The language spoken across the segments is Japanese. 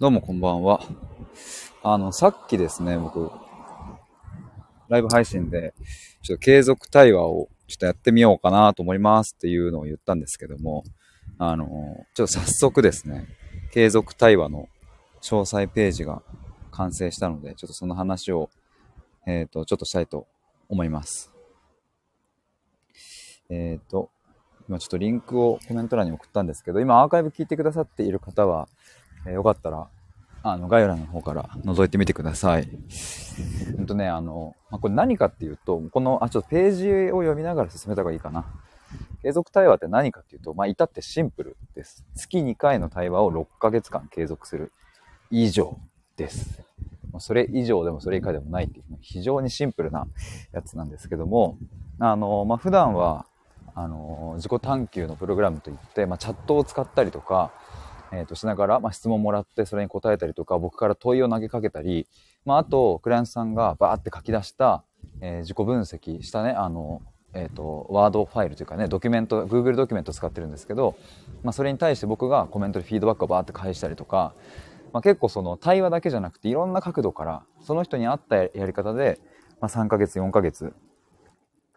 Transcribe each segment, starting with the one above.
どうもこんばんは。あの、さっきですね、僕、ライブ配信で、ちょっと継続対話をちょっとやってみようかなと思いますっていうのを言ったんですけども、あの、ちょっと早速ですね、継続対話の詳細ページが完成したので、ちょっとその話を、えっ、と、ちょっとしたいと思います。えっ、と、今ちょっとリンクをコメント欄に送ったんですけど、今アーカイブ聞いてくださっている方は、えーよかったら、あの、概要欄の方から覗いてみてください。ほんとね、あの、まあ、これ何かっていうと、この、あ、ちょっとページを読みながら進めた方がいいかな。継続対話って何かっていうと、まあ、至ってシンプルです。月2回の対話を6ヶ月間継続する以上です。それ以上でもそれ以下でもないっていう、非常にシンプルなやつなんですけども、あの、まあ、普段は、あの、自己探求のプログラムといって、まあ、チャットを使ったりとか、えー、としながら、まあ、質問もらってそれに答えたりとか僕から問いを投げかけたり、まあ、あとクライアントさんがバーって書き出した、えー自己分析したねあの、えー、とワードファイルというかねドキュメント Google ドキュメント使ってるんですけど、まあ、それに対して僕がコメントでフィードバックをバーって返したりとか、まあ、結構その対話だけじゃなくていろんな角度からその人に合ったやり方で、まあ、3ヶ月4ヶ月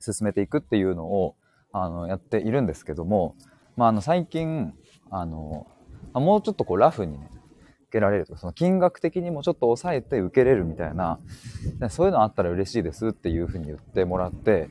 進めていくっていうのをあのやっているんですけども、まあ、あの最近あのあもうちょっとこうラフにね受けられるとかその金額的にもちょっと抑えて受けれるみたいなそういうのあったら嬉しいですっていうふうに言ってもらって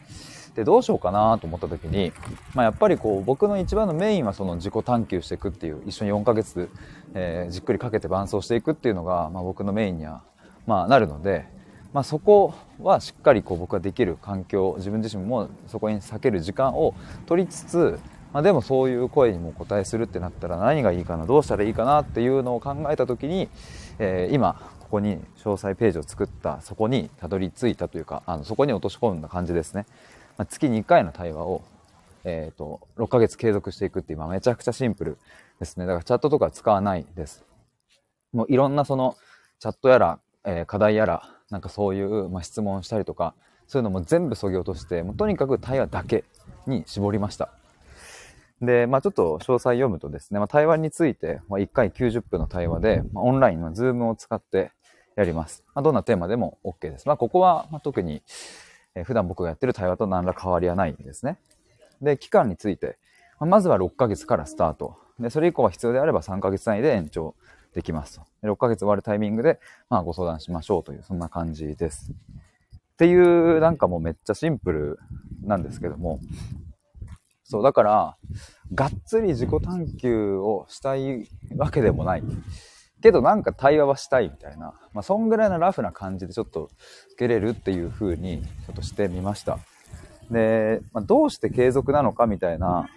でどうしようかなと思った時に、まあ、やっぱりこう僕の一番のメインはその自己探求していくっていう一緒に4ヶ月、えーじっくりかけて伴走していくっていうのが、まあ、僕のメインには、まあ、なるので、まあ、そこはしっかりこう僕ができる環境自分自身もそこに避ける時間を取りつつ、まあ、でもそういう声にもお答えするってなったら何がいいかなどうしたらいいかなっていうのを考えた時に、えー今ここに詳細ページを作ったそこにたどり着いたというかあのそこに落とし込んだ感じですね、まあ、月に1回の対話を、えー、と6ヶ月継続していくっていう、まあ、めちゃくちゃシンプルですね。だからチャットとか使わないです。もういろんなそのチャットやら、えー課題やらなんかそういう、まあ、質問したりとかそういうのも全部そぎ落としてもうとにかく対話だけに絞りました。で、まあ、ちょっと詳細読むとですね、まあ、対話について、まあ、1回90分の対話で、まあ、オンラインの Zoom を使ってやります。まあ、どんなテーマでも OK です。まあ、ここは、ま、特に、えー普段僕がやってる対話と何ら変わりはないんですね。で、期間について、まあまずは6ヶ月からスタート。で、それ以降は必要であれば3ヶ月単位で延長できますと。6ヶ月終わるタイミングで、まあ、ご相談しましょうという、そんな感じです。っていう、なんかもうめっちゃシンプルなんですけども、そう、だから、がっつり自己探求をしたいわけでもない。けどなんか対話はしたいみたいな、まあ、そんぐらいのラフな感じでちょっと受けれるっていう風にちょっとしてみました。で、まあ、どうして継続なのかみたいな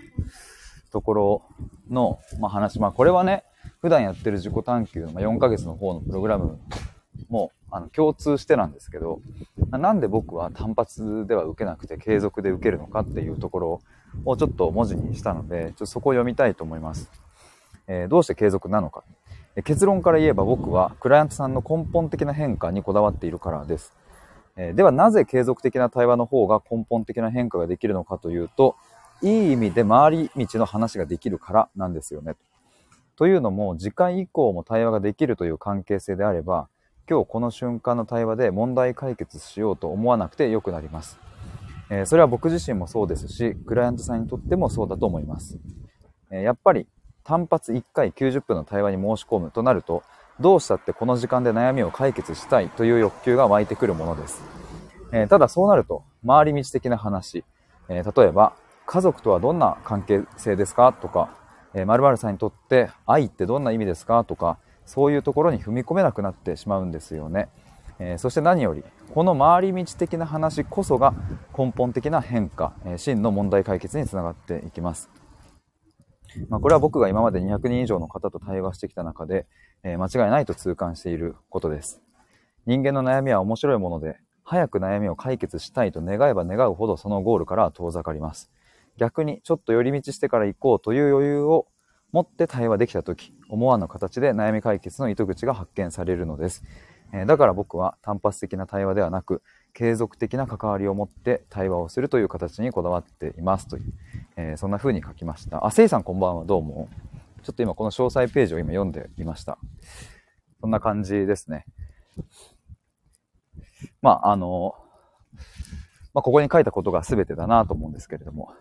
ところの、まあ、話、まあ、これはね、普段やってる自己探求のま4ヶ月の方のプログラムもあの共通してなんですけど、なんで僕は単発では受けなくて継続で受けるのかっていうところをちょっと文字にしたので、ちょっとそこを読みたいと思います。えーどうして継続なのか。結論から言えば僕はクライアントさんの根本的な変化にこだわっているからです。えーではなぜ継続的な対話の方が根本的な変化ができるのかというと、いい意味で回り道の話ができるからなんですよね。というのも、次回以降も対話ができるという関係性であれば、今日この瞬間の対話で問題解決しようと思わなくてよくなります。えそれは僕自身もそうですし、クライアントさんにとってもそうだと思います。えやっぱり単発1回90分の対話に申し込むとなると、どうしたってこの時間で悩みを解決したいという欲求が湧いてくるものです。えただそうなると、回り道的な話、え例えば、家族とはどんな関係性ですか？とか、えー、〇〇さんにとって愛ってどんな意味ですか？とか、そういうところに踏み込めなくなってしまうんですよね。えーそして何より、この回り道的な話こそが根本的な変化、えー真の問題解決につながっていきます。まあ、これは僕が今まで200人以上の方と対話してきた中で、えー間違いないと痛感していることです。人間の悩みは面白いもので、早く悩みを解決したいと願えば願うほどそのゴールからは遠ざかります。逆にちょっと寄り道してから行こうという余裕を持って対話できた時思わぬ形で悩み解決の糸口が発見されるのです、えだから僕は単発的な対話ではなく継続的な関わりを持って対話をするという形にこだわっていますという、えーそんな風に書きましたあせいさんこんばんはどうもちょっと今この詳細ページを今読んでいましたそんな感じですね。まあ、あの、まあ、ここに書いたことが全てだなと思うんですけれども。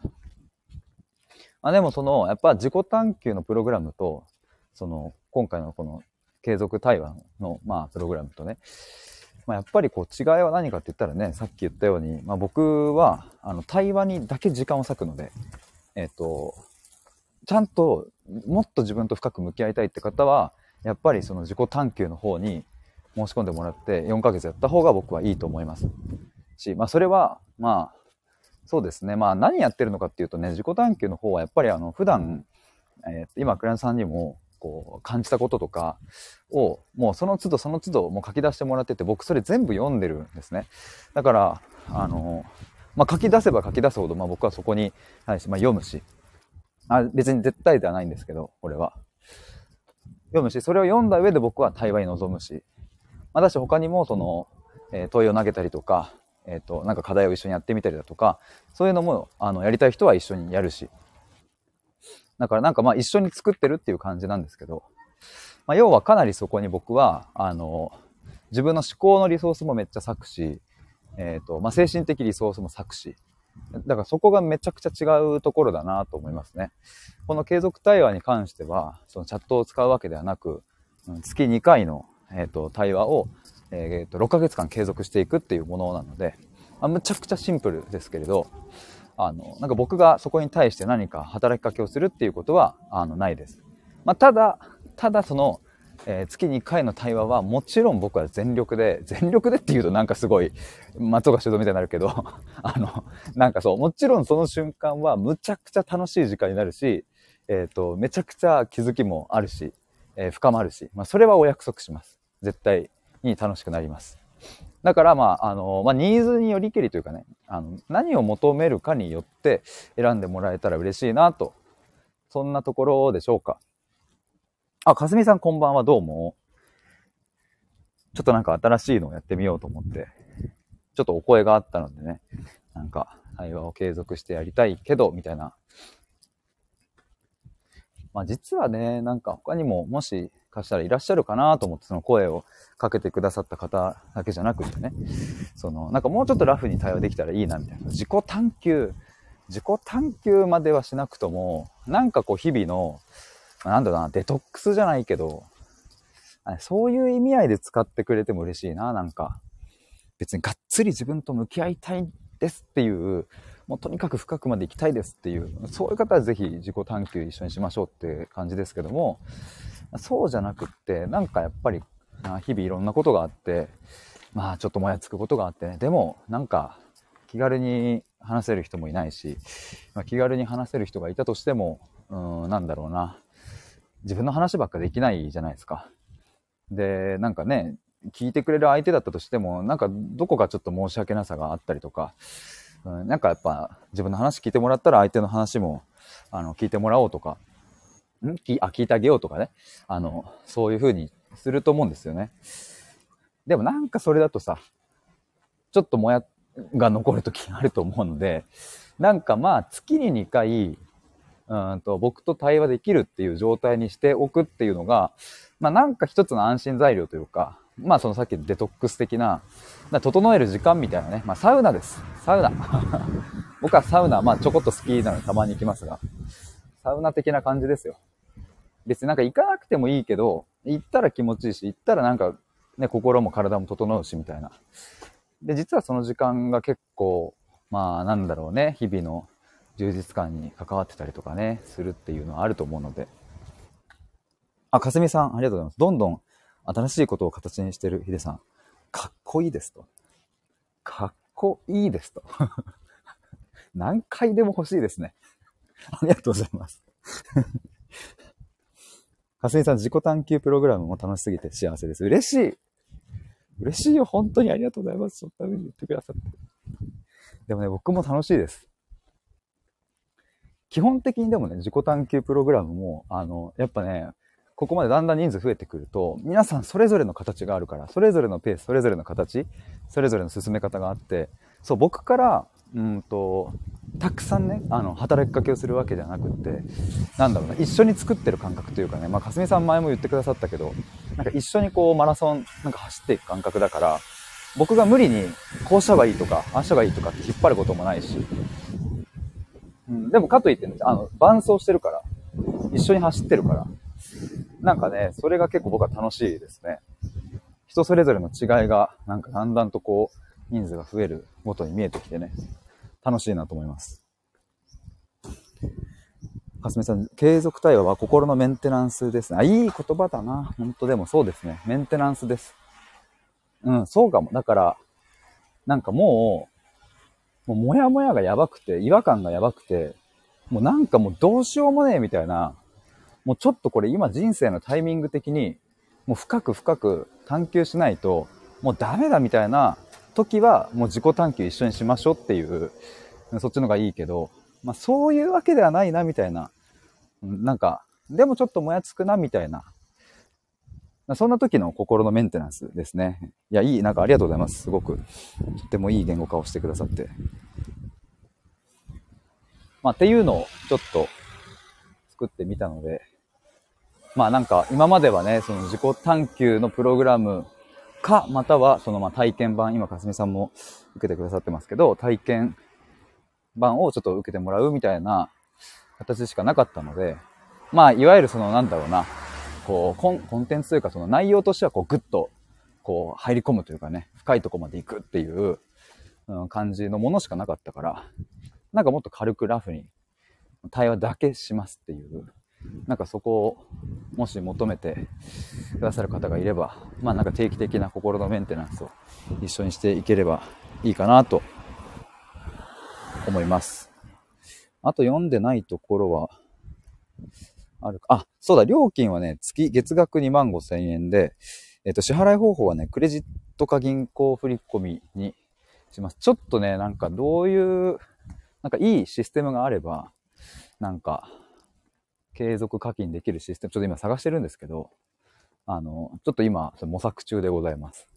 まあ、でもその、やっぱ自己探求のプログラムと、その、今回のこの継続対話の、まあ、プログラムとね、まあ、やっぱりこう違いは何かって言ったらね、さっき言ったように、まあ、僕は、あの、対話にだけ時間を割くので、えっ、ー、と、ちゃんともっと自分と深く向き合いたいって方は、やっぱりその自己探求の方に申し込んでもらって4ヶ月やった方が僕はいいと思います。し、まあそれは、まあ、そうですね。まあ何やってるのかっていうとね、自己探求の方はやっぱりあの、普段、えー、今、クライアンさんにも、こう、感じたこととかを、もうその都度その都度もう書き出してもらってて、僕それ全部読んでるんですね。だから、あの、まあ書き出せば書き出すほど、まあ僕はそこに対して、まあ読むし、あ別に絶対ではないんですけど、これは。読むし、それを読んだ上で僕は対話に臨むし、まあ、だし他にもその、えー、問いを投げたりとか、えっ、ー、と、なんか課題を一緒にやってみたりだとか、そういうのも、あの、やりたい人は一緒にやるし。だからなんかまあ一緒に作ってるっていう感じなんですけど、まあ、要はかなりそこに僕は、あの、自分の思考のリソースもめっちゃ割くし、えっ、ー、と、まあ、精神的リソースも割くし、だからそこがめちゃくちゃ違うところだなと思いますね。この継続対話に関しては、そのチャットを使うわけではなく、月2回の、えーと、対話を、えーと、6ヶ月間継続していくっていうものなので、あ、むちゃくちゃシンプルですけれど、あの、なんか僕がそこに対して何か働きかけをするっていうことは、あの、ないです。まあ、ただ、ただその、えー、月に1回の対話はもちろん僕は全力で、全力でって言うとなんかすごい松岡修造みたいになるけど、あの、なんかそう、もちろんその瞬間はむちゃくちゃ楽しい時間になるし、えっ、ー、と、めちゃくちゃ気づきもあるし、えー、深まるし、まあそれはお約束します。絶対に楽しくなります。だからまあ、あの、まあニーズによりけりというかね、あの、何を求めるかによって選んでもらえたら嬉しいなと、そんなところでしょうか。あ、かすみさんこんばんは、どうも。ちょっとなんか新しいのをやってみようと思って、ちょっとお声があったのでね、なんか対話を継続してやりたいけど、みたいな。まあ実はね、なんか他にももししたらいらっしゃるかなと思ってその声をかけてくださった方だけじゃなくてね、そのなんかもうちょっとラフに対応できたらいいなみたいな。自己探求、自己探求まではしなくとも、なんかこう日々のなんだろうな、デトックスじゃないけど、そういう意味合いで使ってくれても嬉しいな、なんか。別にがっつり自分と向き合いたいですっていう、もうとにかく深くまで行きたいですっていう、そういう方はぜひ自己探求一緒にしましょうって感じですけども、そうじゃなくって、なんかやっぱり、日々いろんなことがあって、まあちょっともやつくことがあってね、でもなんか気軽に話せる人もいないし、まあ、気軽に話せる人がいたとしても、うん、なんだろうな。自分の話ばっかできないじゃないですか。で、なんかね、聞いてくれる相手だったとしても、なんかどこかちょっと申し訳なさがあったりとか、うん、なんかやっぱ自分の話聞いてもらったら相手の話も、あの、聞いてもらおうとか、ん？きあ、聞いてあげようとかね。あの、そういう風にすると思うんですよね。でもなんかそれだとさ、ちょっともやが残る時があると思うので、なんかまあ月に2回、うんと僕と対話できるっていう状態にしておくっていうのが、まあなんか一つの安心材料というか、まあそのさっきデトックス的な、整える時間みたいなね、まあサウナです。サウナ。僕はサウナ、まあちょこっと好きなのでたまに行きますが、サウナ的な感じですよ。別になんか行かなくてもいいけど、行ったら気持ちいいし、行ったらなんかね、心も体も整うしみたいな。で、実はその時間が結構、まあなんだろうね、日々の充実感に関わってたりとかね、するっていうのはあると思うので。あ、かすみさん、ありがとうございます。どんどん新しいことを形にしてるヒデさん。かっこいいですと。かっこいいですと。何回でも欲しいですね。ありがとうございます。かすみさん、自己探求プログラムも楽しすぎて幸せです。嬉しい嬉しいよ。本当にありがとうございます。そんな風に言ってくださって。でもね、僕も楽しいです。基本的にでもね、自己探求プログラムも、あの、やっぱね、ここまでだんだん人数増えてくると、皆さんそれぞれの形があるから、それぞれのペース、それぞれの形、それぞれの進め方があって、そう、僕から、うんと、たくさんね、あの、働きかけをするわけではなくって、なんだろうな、一緒に作ってる感覚というかね、まあ、かすみさん前も言ってくださったけど、なんか一緒にこう、マラソン、なんか走っていく感覚だから、僕が無理に、こうした方がいいとか、ああした方がいいとかって引っ張ることもないし、うん、でもかといってね、あの、伴走してるから、一緒に走ってるから、なんかね、それが結構僕は楽しいですね。人それぞれの違いが、なんかだんだんとこう、人数が増えるごとに見えてきてね、楽しいなと思います。かすみさん、継続対話は心のメンテナンスですね。あ、いい言葉だな。本当でもそうですね。メンテナンスです。うん、そうかも。だから、なんかもう、もうもやもやがやばくて、違和感がやばくて、もうなんかもうどうしようもねえみたいな、もうちょっとこれ今人生のタイミング的に、もう深く深く探求しないと、もうダメだみたいな時は、もう自己探求一緒にしましょうっていう、そっちのがいいけど、まあそういうわけではないなみたいな、なんか、でもちょっともやつくなみたいな、そんな時の心のメンテナンスですね。いや、いい、なんかありがとうございます。すごく、とってもいい言語化をしてくださって。まあ、っていうのをちょっと作ってみたので、まあなんか今まではね、その自己探求のプログラムか、またはそのまあ体験版、今かすみさんも受けてくださってますけど、体験版をちょっと受けてもらうみたいな形しかなかったので、まあいわゆるそのなんだろうな、こうコンコンテンツというかその内容としてはこうグッとこう入り込むというかね、深いとこまで行くっていう、うん、感じのものしかなかったから、なんかもっと軽くラフに対話だけしますっていうなんかそこをもし求めてくださる方がいれば、まあなんか定期的な心のメンテナンスを一緒にしていければいいかなと思います。あと読んでないところは、あるか。あ、そうだ、料金はね、月、月額2万5千円で、えっ、と、支払い方法はね、クレジットか銀行振込にします。ちょっとね、なんかどういう、なんかいいシステムがあれば、なんか、継続課金できるシステム、ちょっと今探してるんですけど、あの、ちょっと今、模索中でございます。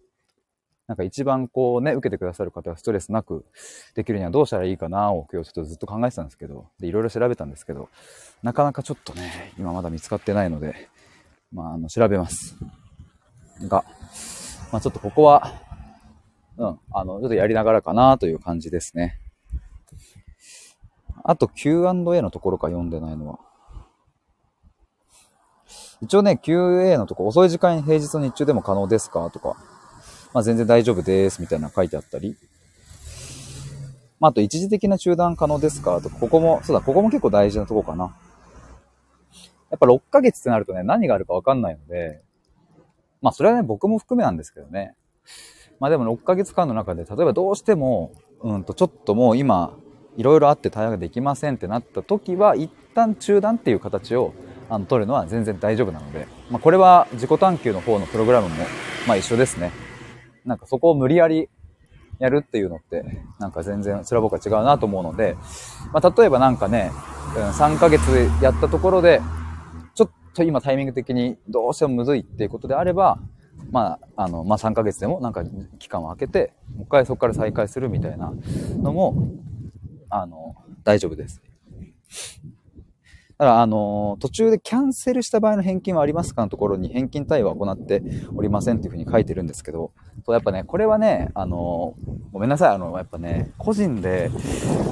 なんか一番こうね、受けてくださる方がストレスなくできるにはどうしたらいいかなを今日ちょっとずっと考えてたんですけど、で、いろいろ調べたんですけど、なかなかちょっとね、今まだ見つかってないので、まあ、あの、調べます。が、まあちょっとここは、うん、あの、ちょっとやりながらかなという感じですね。あと Q&A のところか読んでないのは。一応ね、QA のとこ、遅い時間平日の日中でも可能ですか？とか、まあ全然大丈夫ですみたいな書いてあったり。まああと一時的な中断可能ですか？とか、ここも、そうだ、ここも結構大事なとこかな。やっぱ6ヶ月ってなるとね、何があるかわかんないので、まあそれはね、僕も含めなんですけどね。まあでも6ヶ月間の中で、例えばどうしても、うんとちょっともう今、いろいろあって対応ができませんってなった時は、一旦中断っていう形をあの取るのは全然大丈夫なので、まあ、これは自己探求の方のプログラムも、まあ一緒ですね。なんかそこを無理やりやるっていうのって、なんか全然それは僕は違うなと思うので、まあ例えばなんかね、3ヶ月やったところで、ちょっと今タイミング的にどうしてもむずいっていうことであれば、まあ、あの、まあ3ヶ月でもなんか期間を空けて、もう一回そこから再開するみたいなのも、あの、大丈夫です。だから、あの途中でキャンセルした場合の返金はありますか？のところに返金対応は行っておりませんっていうふうに書いてるんですけど、そうやっぱね、これはね、あのごめんなさい、あの、やっぱね、個人で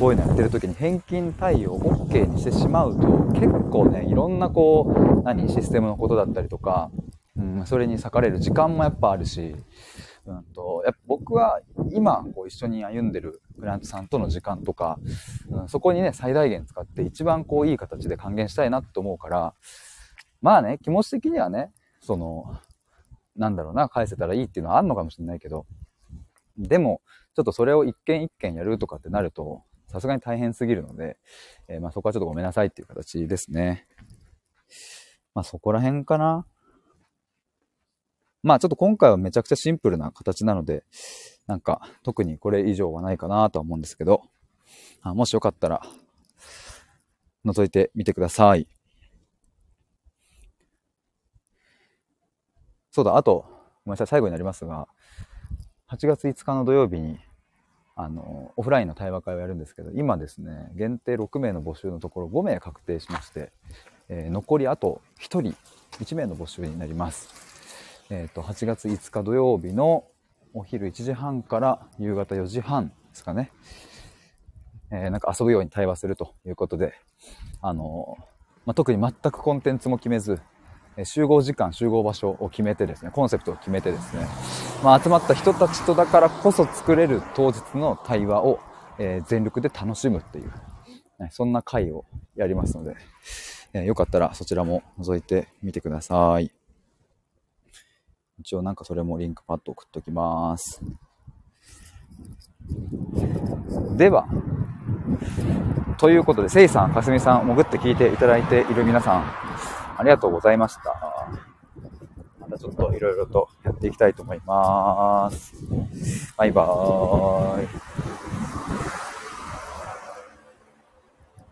こういうのやってる時に返金対応 OK にしてしまうと、結構ね、いろんなこう、何、システムのことだったりとか、うん、それに割かれる時間もやっぱあるし、うんと、やっぱ僕は今こう一緒に歩んでるクライアントさんとの時間とか、うん、そこにね、最大限使って一番こういい形で還元したいなって思うから、まあね、気持ち的にはね、その、なんだろうな、返せたらいいっていうのはあるのかもしれないけど、でも、ちょっとそれを一件一件やるとかってなると、さすがに大変すぎるので、えー、まあそこはちょっとごめんなさいっていう形ですね。まあそこら辺かな。まあちょっと今回はめちゃくちゃシンプルな形なので、なんか特にこれ以上はないかなとは思うんですけど、あもしよかったら覗いてみてください。そうだ、あと、ごめんなさい、最後になりますが、8月5日の土曜日に、あの、オフラインの対話会をやるんですけど、今ですね、限定6名の募集のところ5名確定しまして、えー、残りあと1人、1名の募集になります。えっ、ー、と、8月5日土曜日のお昼1時半から夕方4時半ですかね。えー、なんか遊ぶように対話するということで、あのまあ、特に全くコンテンツも決めず、え集合時間、集合場所を決めてですね、コンセプトを決めてですね、まあ、集まった人たちとだからこそ作れる当日の対話を、え、全力で楽しむっていう、ね、そんな回をやりますので、えー、よかったらそちらも覗いてみてください。一応なんかそれもリンクパッド送っときます。では、ということで、せいさん、かすみさん、潜って聞いていただいている皆さん、ありがとうございました。またちょっといろいろとやっていきたいと思います。バイバーイ。